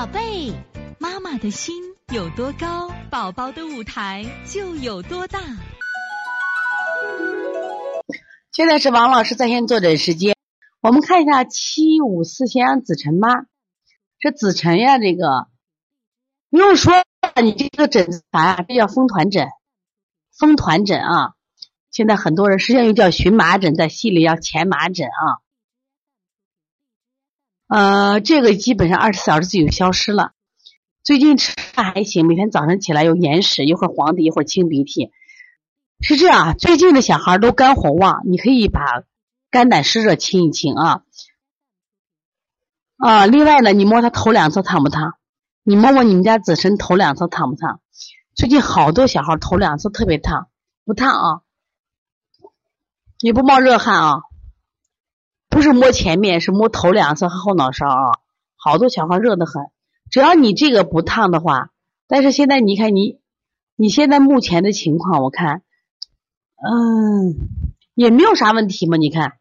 宝贝，妈妈的心有多高，宝宝的舞台就有多大。现在是王老师在线坐诊时间，我们看一下七五四咸阳子晨妈，这子晨呀，这个不用说，你这个疹子啊，这叫风团疹，风团疹啊。现在很多人实际上又叫荨麻疹，在戏里叫前麻疹啊。呃，这个基本上二十四小时自己就消失了。最近吃饭还行，每天早上起来有眼屎，一会儿黄的，一会儿清鼻涕。是这样，最近的小孩都肝火旺，你可以把肝胆湿热清一清啊。啊，另外呢，你摸他头两侧烫不烫？你摸摸你们家子晨头两侧烫不烫？最近好多小孩头两侧特别烫，不烫啊。你不冒热汗啊？不是摸前面，是摸头两侧和后脑勺啊。好多小孩热得很，只要你这个不烫的话，但是现在你看你，你现在目前的情况，我看，嗯，也没有啥问题嘛。你看，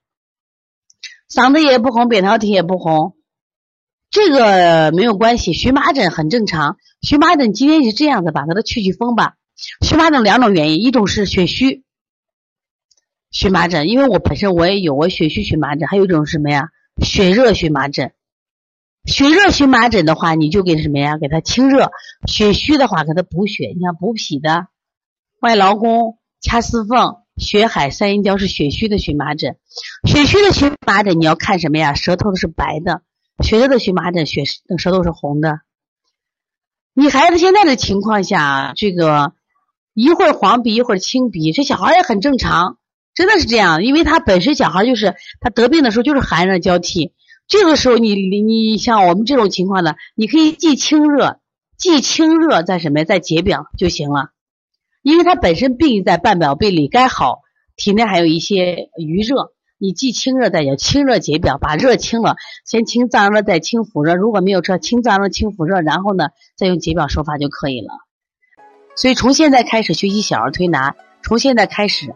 嗓子也不红，扁桃体也不红，这个没有关系。荨麻疹很正常，荨麻疹今天是这样子吧，给它去去风吧。荨麻疹两种原因，一种是血虚。荨麻疹，因为我本身我也有我血虚荨麻疹，还有一种什么呀？血热荨麻疹。血热荨麻疹的话，你就给什么呀？给它清热。血虚的话，给它补血。你像补脾的，外劳宫、掐丝缝、血海、三阴交是血虚的荨麻疹。血虚的荨麻疹，你要看什么呀？舌头是白的，血热的荨麻疹，血舌头是红的。你孩子现在的情况下，这个一会儿黄鼻，一会儿青鼻，这小孩也很正常。真的是这样，因为他本身小孩就是他得病的时候就是寒热交替，这个时候你你像我们这种情况呢，你可以既清热，既清热在什么呀，在解表就行了，因为他本身病在半表病里，该好，体内还有一些余热，你既清热再解，清热解表，把热清了，先清脏热再清腑热，如果没有这清脏热清腑热，然后呢再用解表手法就可以了。所以从现在开始学习小儿推拿，从现在开始。